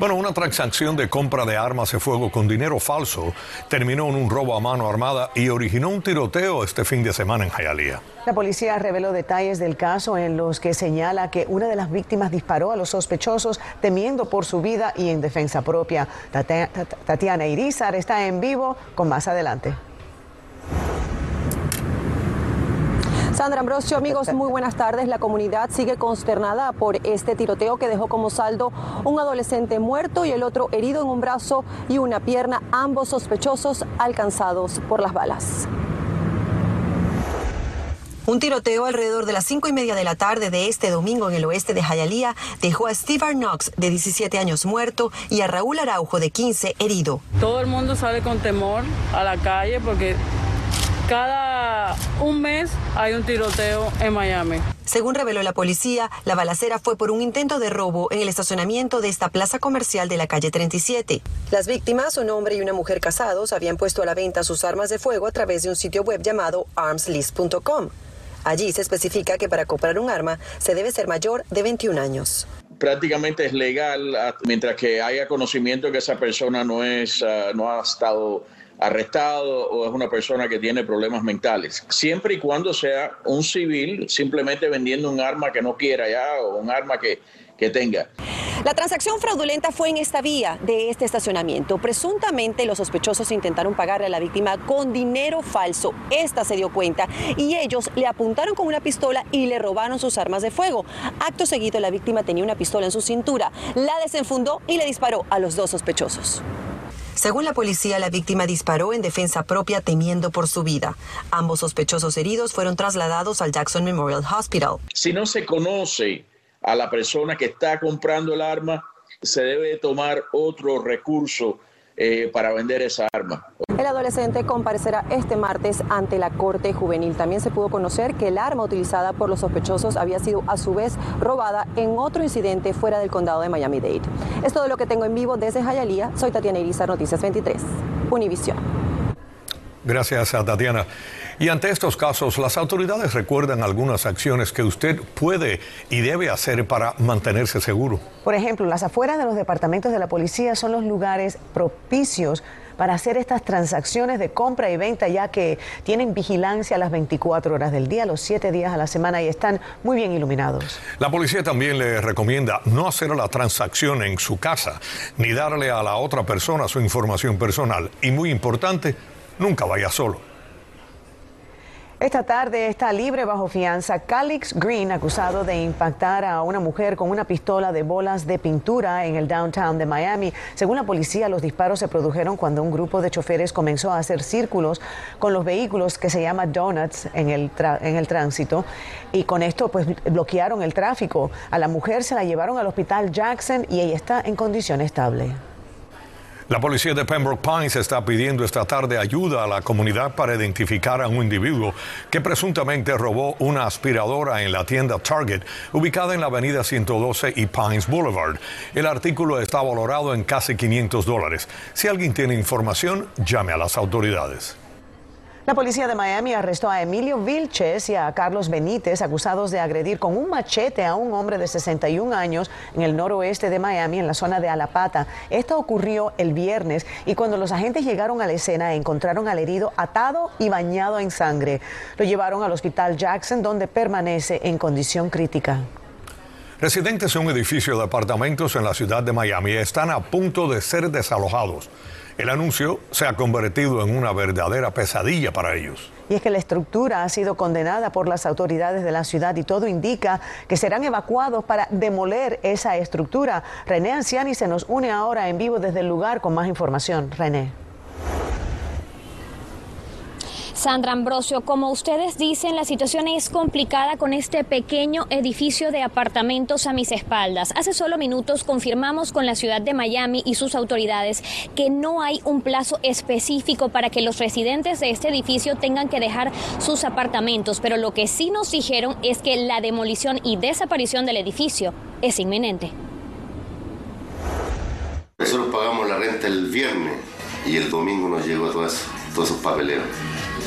Bueno, una transacción de compra de armas de fuego con dinero falso terminó en un robo a mano armada y originó un tiroteo este fin de semana en Hialeah. La policía reveló detalles del caso en los que señala que una de las víctimas disparó a los sospechosos temiendo por su vida y en defensa propia. Tatiana Irizar está en vivo con más adelante. Sandra Ambrosio, amigos, muy buenas tardes. La comunidad sigue consternada por este tiroteo que dejó como saldo un adolescente muerto y el otro herido en un brazo y una pierna, ambos sospechosos alcanzados por las balas. Un tiroteo alrededor de las cinco y media de la tarde de este domingo en el oeste de Hialeah dejó a Steve Arnox, de 17 años, muerto y a Raúl Araujo, de 15, herido. Todo el mundo sale con temor a la calle porque cada un mes hay un tiroteo en Miami. Según reveló la policía, la balacera fue por un intento de robo en el estacionamiento de esta plaza comercial de la calle 37. Las víctimas, un hombre y una mujer casados, habían puesto a la venta sus armas de fuego a través de un sitio web llamado armslist.com. Allí se especifica que para comprar un arma se debe ser mayor de 21 años prácticamente es legal mientras que haya conocimiento que esa persona no es ah, no ha estado arrestado o es una persona que tiene problemas mentales. Siempre y cuando sea un civil simplemente vendiendo un arma que no quiera ya o un arma que, que tenga. La transacción fraudulenta fue en esta vía de este estacionamiento. Presuntamente los sospechosos intentaron pagarle a la víctima con dinero falso. Esta se dio cuenta y ellos le apuntaron con una pistola y le robaron sus armas de fuego. Acto seguido la víctima tenía una pistola en su cintura, la desenfundó y le disparó a los dos sospechosos. Según la policía, la víctima disparó en defensa propia temiendo por su vida. Ambos sospechosos heridos fueron trasladados al Jackson Memorial Hospital. Si no se conoce a la persona que está comprando el arma, se debe tomar otro recurso eh, para vender esa arma. El adolescente comparecerá este martes ante la Corte Juvenil. También se pudo conocer que el arma utilizada por los sospechosos había sido a su vez robada en otro incidente fuera del condado de Miami-Dade. Es todo lo que tengo en vivo desde Hialeah. Soy Tatiana Irizar, Noticias 23, Univisión. Gracias a Tatiana. Y ante estos casos, las autoridades recuerdan algunas acciones que usted puede y debe hacer para mantenerse seguro. Por ejemplo, las afueras de los departamentos de la policía son los lugares propicios para hacer estas transacciones de compra y venta, ya que tienen vigilancia las 24 horas del día, los 7 días a la semana y están muy bien iluminados. La policía también le recomienda no hacer la transacción en su casa, ni darle a la otra persona su información personal. Y muy importante, nunca vaya solo. Esta tarde está libre bajo fianza Calix Green, acusado de impactar a una mujer con una pistola de bolas de pintura en el downtown de Miami. Según la policía, los disparos se produjeron cuando un grupo de choferes comenzó a hacer círculos con los vehículos que se llama donuts en el, en el tránsito y con esto pues bloquearon el tráfico. A la mujer se la llevaron al hospital Jackson y ella está en condición estable. La policía de Pembroke Pines está pidiendo esta tarde ayuda a la comunidad para identificar a un individuo que presuntamente robó una aspiradora en la tienda Target, ubicada en la avenida 112 y Pines Boulevard. El artículo está valorado en casi 500 dólares. Si alguien tiene información, llame a las autoridades. La policía de Miami arrestó a Emilio Vilches y a Carlos Benítez, acusados de agredir con un machete a un hombre de 61 años en el noroeste de Miami, en la zona de Alapata. Esto ocurrió el viernes y cuando los agentes llegaron a la escena encontraron al herido atado y bañado en sangre. Lo llevaron al hospital Jackson, donde permanece en condición crítica. Residentes de un edificio de apartamentos en la ciudad de Miami están a punto de ser desalojados. El anuncio se ha convertido en una verdadera pesadilla para ellos. Y es que la estructura ha sido condenada por las autoridades de la ciudad y todo indica que serán evacuados para demoler esa estructura. René Anciani se nos une ahora en vivo desde el lugar con más información. René. Sandra Ambrosio, como ustedes dicen, la situación es complicada con este pequeño edificio de apartamentos a mis espaldas. Hace solo minutos confirmamos con la ciudad de Miami y sus autoridades que no hay un plazo específico para que los residentes de este edificio tengan que dejar sus apartamentos, pero lo que sí nos dijeron es que la demolición y desaparición del edificio es inminente. Nosotros pagamos la renta el viernes y el domingo nos llegó todo eso, todos esos papeleos.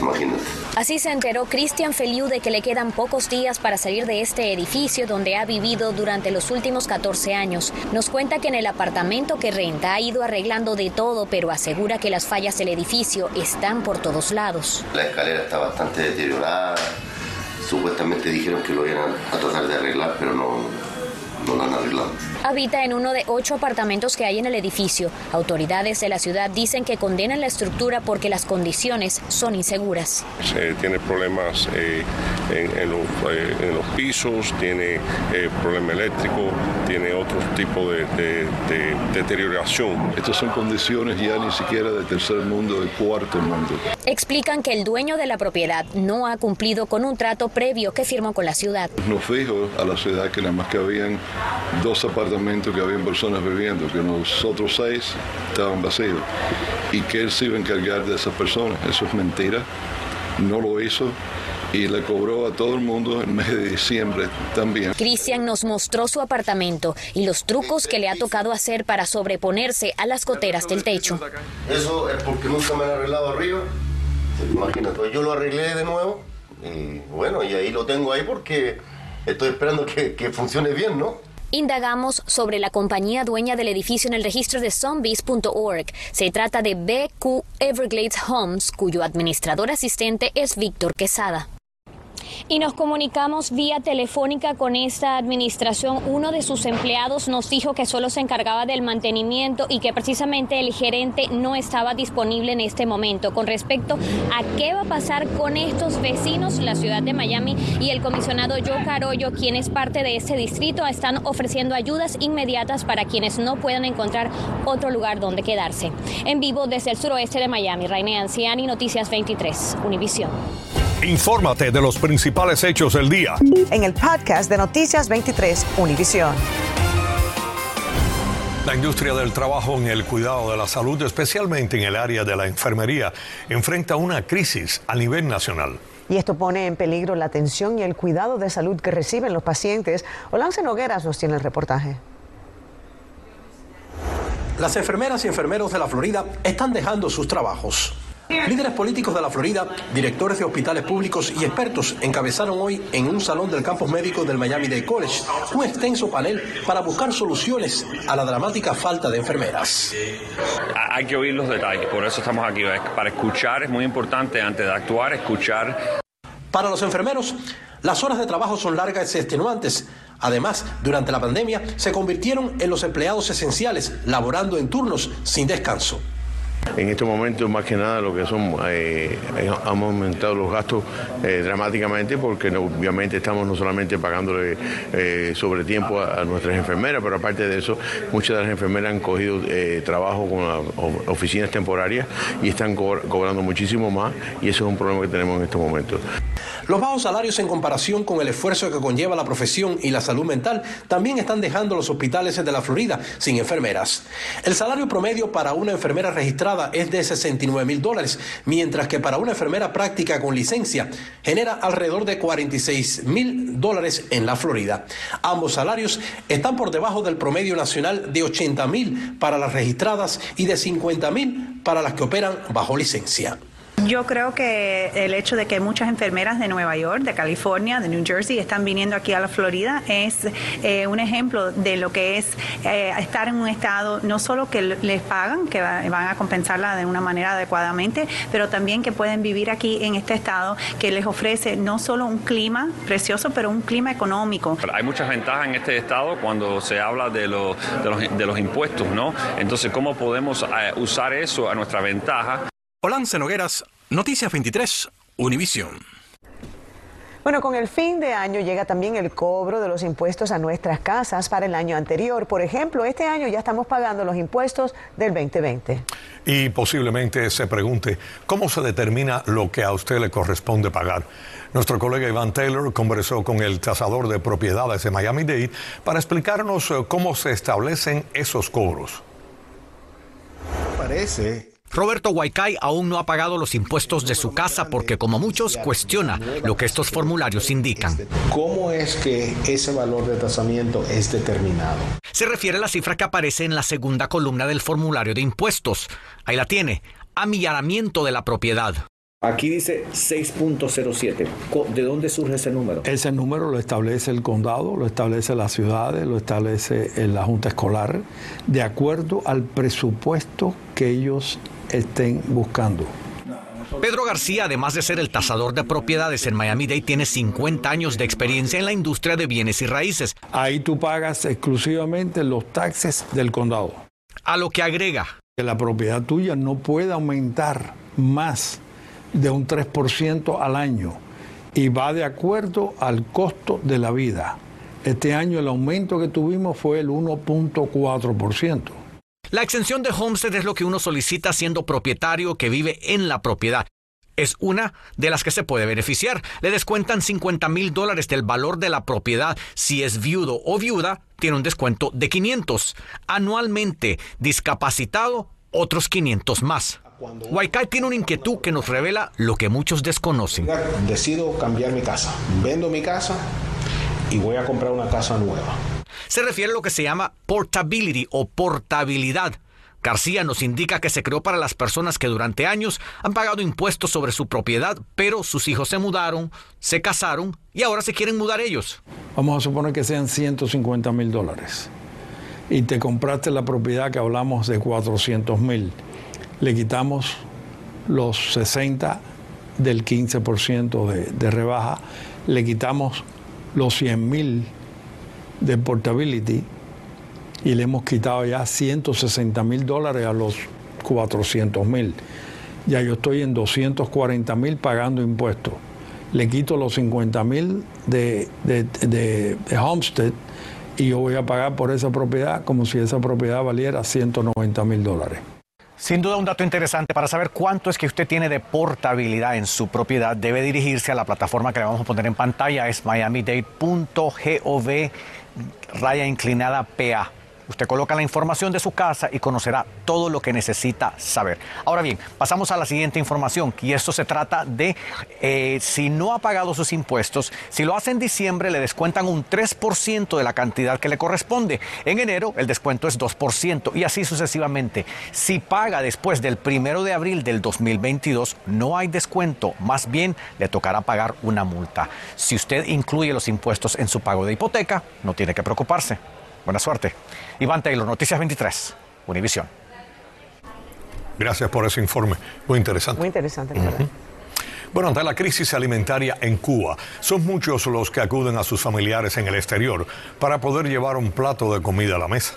Imagínate. Así se enteró Cristian Feliu de que le quedan pocos días para salir de este edificio donde ha vivido durante los últimos 14 años. Nos cuenta que en el apartamento que renta ha ido arreglando de todo, pero asegura que las fallas del edificio están por todos lados. La escalera está bastante deteriorada. Supuestamente dijeron que lo iban a tratar de arreglar, pero no, no lo han arreglado. Habita en uno de ocho apartamentos que hay en el edificio. Autoridades de la ciudad dicen que condenan la estructura porque las condiciones son inseguras. Se tiene problemas eh, en, los, eh, en, los, pisos, tiene eh, problema eléctrico, tiene otro tipo de, de, de, deterioración. Estas son condiciones ya ni siquiera de tercer mundo, de cuarto mundo. Explican que el dueño de la propiedad no ha cumplido con un trato previo que firmó con la ciudad. Nos dijo a la ciudad que nada más que habían dos apartamentos que habían personas viviendo, que los otros seis estaban vacíos y que él se iba a encargar de esas personas. Eso es mentira, no lo hizo y le cobró a todo el mundo en mes de diciembre también. Cristian nos mostró su apartamento y los trucos que le ha tocado hacer para sobreponerse a las goteras del techo. Eso es porque nunca me han arreglado arriba. Imagínate, yo lo arreglé de nuevo y bueno, y ahí lo tengo ahí porque estoy esperando que funcione bien, ¿no? Indagamos sobre la compañía dueña del edificio en el registro de zombies.org. Se trata de BQ Everglades Homes, cuyo administrador asistente es Víctor Quesada y nos comunicamos vía telefónica con esta administración. Uno de sus empleados nos dijo que solo se encargaba del mantenimiento y que precisamente el gerente no estaba disponible en este momento. Con respecto a qué va a pasar con estos vecinos, la ciudad de Miami y el comisionado Joe Carollo, quien es parte de este distrito, están ofreciendo ayudas inmediatas para quienes no puedan encontrar otro lugar donde quedarse. En vivo desde el suroeste de Miami, Raine Anciani, Noticias 23, Univisión. Infórmate de los principales hechos del día. En el podcast de Noticias 23, Univisión. La industria del trabajo en el cuidado de la salud, especialmente en el área de la enfermería, enfrenta una crisis a nivel nacional. Y esto pone en peligro la atención y el cuidado de salud que reciben los pacientes. Olance Nogueras nos tiene el reportaje. Las enfermeras y enfermeros de la Florida están dejando sus trabajos. Líderes políticos de la Florida, directores de hospitales públicos y expertos encabezaron hoy en un salón del campus médico del Miami Dade College un extenso panel para buscar soluciones a la dramática falta de enfermeras. Hay que oír los detalles, por eso estamos aquí, para escuchar, es muy importante antes de actuar, escuchar. Para los enfermeros, las horas de trabajo son largas y extenuantes. Además, durante la pandemia se convirtieron en los empleados esenciales, laborando en turnos sin descanso. En este momento, más que nada, lo que son, eh, hemos aumentado los gastos eh, dramáticamente porque obviamente estamos no solamente pagándole eh, sobre tiempo a, nuestras enfermeras, pero aparte de eso, muchas de las enfermeras han cogido trabajo con las oficinas temporarias y están cobrando muchísimo más y eso es un problema que tenemos en estos momentos. Los bajos salarios en comparación con el esfuerzo que conlleva la profesión y la salud mental también están dejando los hospitales de la Florida sin enfermeras. El salario promedio para una enfermera registrada es de 69 mil dólares, mientras que para una enfermera práctica con licencia genera alrededor de 46 mil dólares en la Florida. Ambos salarios están por debajo del promedio nacional de 80 mil para las registradas y de 50 mil para las que operan bajo licencia. Yo creo que el hecho de que muchas enfermeras de Nueva York, de California, de New Jersey están viniendo aquí a la Florida es eh, un ejemplo de lo que es eh, estar en un estado no solo que les pagan, que van a compensarla de una manera adecuadamente, pero también que pueden vivir aquí en este estado que les ofrece no solo un clima precioso, pero un clima económico. Hay muchas ventajas en este estado cuando se habla de, los, de los impuestos, ¿no? Entonces, ¿cómo podemos eh, usar eso a nuestra ventaja? Olance Nogueras, Noticias 23, Univisión. Bueno, con el fin de año llega también el cobro de los impuestos a nuestras casas para el año anterior. Por ejemplo, este año ya estamos pagando los impuestos del 2020. Y posiblemente se pregunte, ¿cómo se determina lo que a usted le corresponde pagar? Nuestro colega Iván Taylor conversó con el tasador de propiedades de Miami-Dade para explicarnos eh, cómo se establecen esos cobros. Parece Roberto Huaycay aún no ha pagado los impuestos de su casa porque, como muchos, cuestiona lo que estos formularios indican. ¿Cómo es que ese valor de tasamiento es determinado? Se refiere a la cifra que aparece en la segunda columna del formulario de impuestos. Ahí la tiene, amillaramiento de la propiedad. Aquí dice 6.07. ¿De dónde surge ese número? Ese número lo establece el condado, lo establece las ciudades, lo establece la Junta Escolar, de acuerdo al presupuesto que ellos estén buscando. Pedro García, además de ser el tasador de propiedades en Miami-Dade, tiene 50 años de experiencia en la industria de bienes y raíces. Ahí tú pagas exclusivamente los taxes del condado. A lo que agrega. Que la propiedad tuya no puede aumentar más de un 3% al año y va de acuerdo al costo de la vida. Este año el aumento que tuvimos fue el 1.4%. La exención de homestead es lo que uno solicita siendo propietario que vive en la propiedad. Es una de las que se puede beneficiar. Le descuentan 50 mil dólares del valor de la propiedad. Si es viudo o viuda, tiene un descuento de 500. Anualmente, discapacitado, otros 500 más. Huaycay tiene una inquietud que nos revela lo que muchos desconocen. Decido cambiar mi casa. Vendo mi casa y voy a comprar una casa nueva. Se refiere a lo que se llama portability o portabilidad. García nos indica que se creó para las personas que durante años han pagado impuestos sobre su propiedad, pero sus hijos se mudaron, se casaron y ahora se quieren mudar ellos. Vamos a suponer que sean 150 mil dólares y te compraste la propiedad que hablamos de 400 mil le quitamos los 60 del 15% de, de, rebaja, le quitamos los 100 mil de portability y le hemos quitado ya 160 mil dólares a los 400 mil. Ya yo estoy en 240 mil pagando impuestos. Le quito los 50 mil de, de, de, de Homestead y yo voy a pagar por esa propiedad como si esa propiedad valiera 190 mil dólares. Sin duda un dato interesante para saber cuánto es que usted tiene de portabilidad en su propiedad. Debe dirigirse a la plataforma que le vamos a poner en pantalla, es miamidade.gov raya inclinada PA. Usted coloca la información de su casa y conocerá todo lo que necesita saber. Ahora bien, pasamos a la siguiente información y esto se trata de eh, si no ha pagado sus impuestos, si lo hace en diciembre le descuentan un 3% de la cantidad que le corresponde. En enero el descuento es 2% y así sucesivamente. Si paga después del primero de abril del 2022 no hay descuento, más bien le tocará pagar una multa. Si usted incluye los impuestos en su pago de hipoteca, no tiene que preocuparse. Buena suerte. Iván Taylor, Noticias 23, Univisión. Gracias por ese informe. Muy interesante. Muy interesante, uh -huh. Bueno, ante la crisis alimentaria en Cuba, son muchos los que acuden a sus familiares en el exterior para poder llevar un plato de comida a la mesa.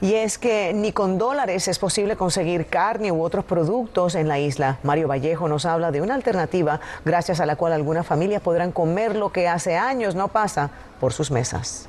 Y es que ni con dólares es posible conseguir carne u otros productos en la isla. Mario Vallejo nos habla de una alternativa gracias a la cual algunas familias podrán comer lo que hace años no pasa por sus mesas.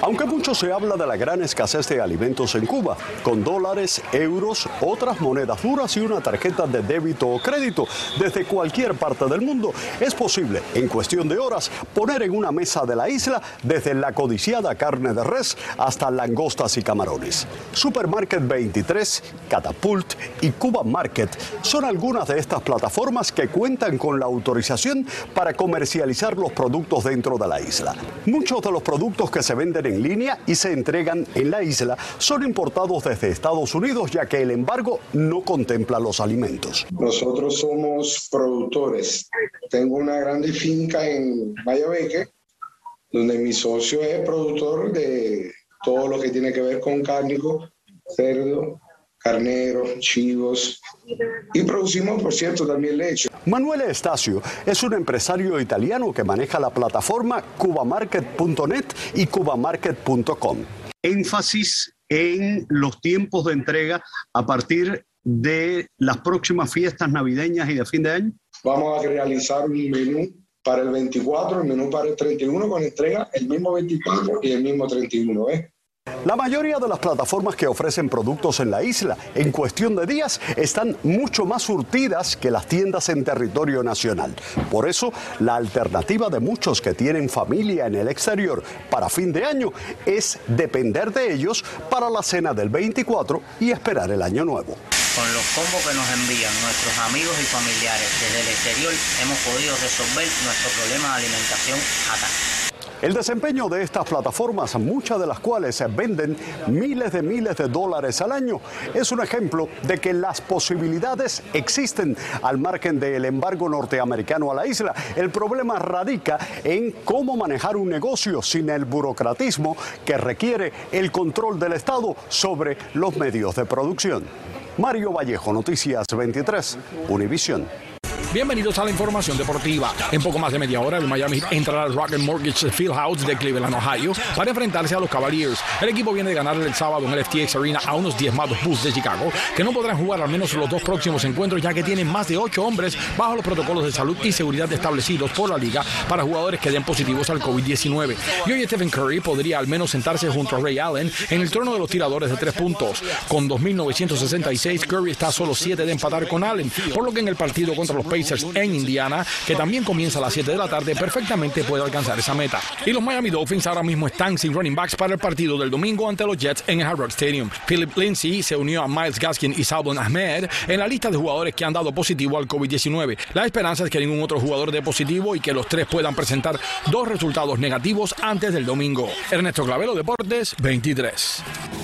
Aunque mucho se habla de la gran escasez de alimentos en Cuba, con dólares, euros, otras monedas duras y una tarjeta de débito o crédito desde cualquier parte del mundo, es posible, en cuestión de horas, poner en una mesa de la isla desde la codiciada carne de res hasta langostas y camarones. Supermarket 23, Catapult y Cuba Market son algunas de estas plataformas que cuentan con la autorización para comercializar los productos dentro de la isla. Muchos de los productos que se venden en línea y se entregan en la isla son importados desde Estados Unidos ya que el embargo no contempla los alimentos. Nosotros somos productores. Tengo una grande finca en Mayabeque donde mi socio es productor de todo lo que tiene que ver con cárnico, cerdo, carnero, chivos y producimos, por cierto, también leche. Manuel Estacio es un empresario italiano que maneja la plataforma cubamarket.net y cubamarket.com. Énfasis en los tiempos de entrega a partir de las próximas fiestas navideñas y de fin de año. Vamos a realizar un menú para el 24, el menú para el 31 con entrega el mismo 24 y el mismo 31. ¿eh? La mayoría de las plataformas que ofrecen productos en la isla en cuestión de días están mucho más surtidas que las tiendas en territorio nacional. Por eso, la alternativa de muchos que tienen familia en el exterior para fin de año es depender de ellos para la cena del 24 y esperar el año nuevo. Con los combos que nos envían nuestros amigos y familiares desde el exterior, hemos podido resolver nuestro problema de alimentación acá. El desempeño de estas plataformas, muchas de las cuales se venden miles de miles de dólares al año, es un ejemplo de que las posibilidades existen al margen del embargo norteamericano a la isla. El problema radica en cómo manejar un negocio sin el burocratismo que requiere el control del Estado sobre los medios de producción. Mario Vallejo, Noticias 23, Univisión. Bienvenidos a la información deportiva. En poco más de media hora, el Miami entrará al Rocket Mortgage Fieldhouse de Cleveland, Ohio, para enfrentarse a los Cavaliers. El equipo viene de ganar el sábado en el FTX Arena a unos diezmados Bulls de Chicago, que no podrán jugar al menos los dos próximos encuentros, ya que tienen más de ocho hombres bajo los protocolos de salud y seguridad establecidos por la liga para jugadores que den positivos al COVID-19. Y hoy Stephen Curry podría al menos sentarse junto a Ray Allen en el trono de los tiradores de tres puntos. Con 2.966, Curry está a solo siete de empatar con Allen, por lo que en el partido contra los Pacers en Indiana, que también comienza a las 7 de la tarde, perfectamente puede alcanzar esa meta. Y los Miami Dolphins ahora mismo están sin running backs para el partido del domingo ante los Jets en el Hard Rock Stadium. Philip Lindsay se unió a Miles Gaskin y Salvon Ahmed en la lista de jugadores que han dado positivo al COVID-19. La esperanza es que ningún otro jugador dé positivo y que los tres puedan presentar dos resultados negativos antes del domingo. Ernesto Clavelo, Deportes 23.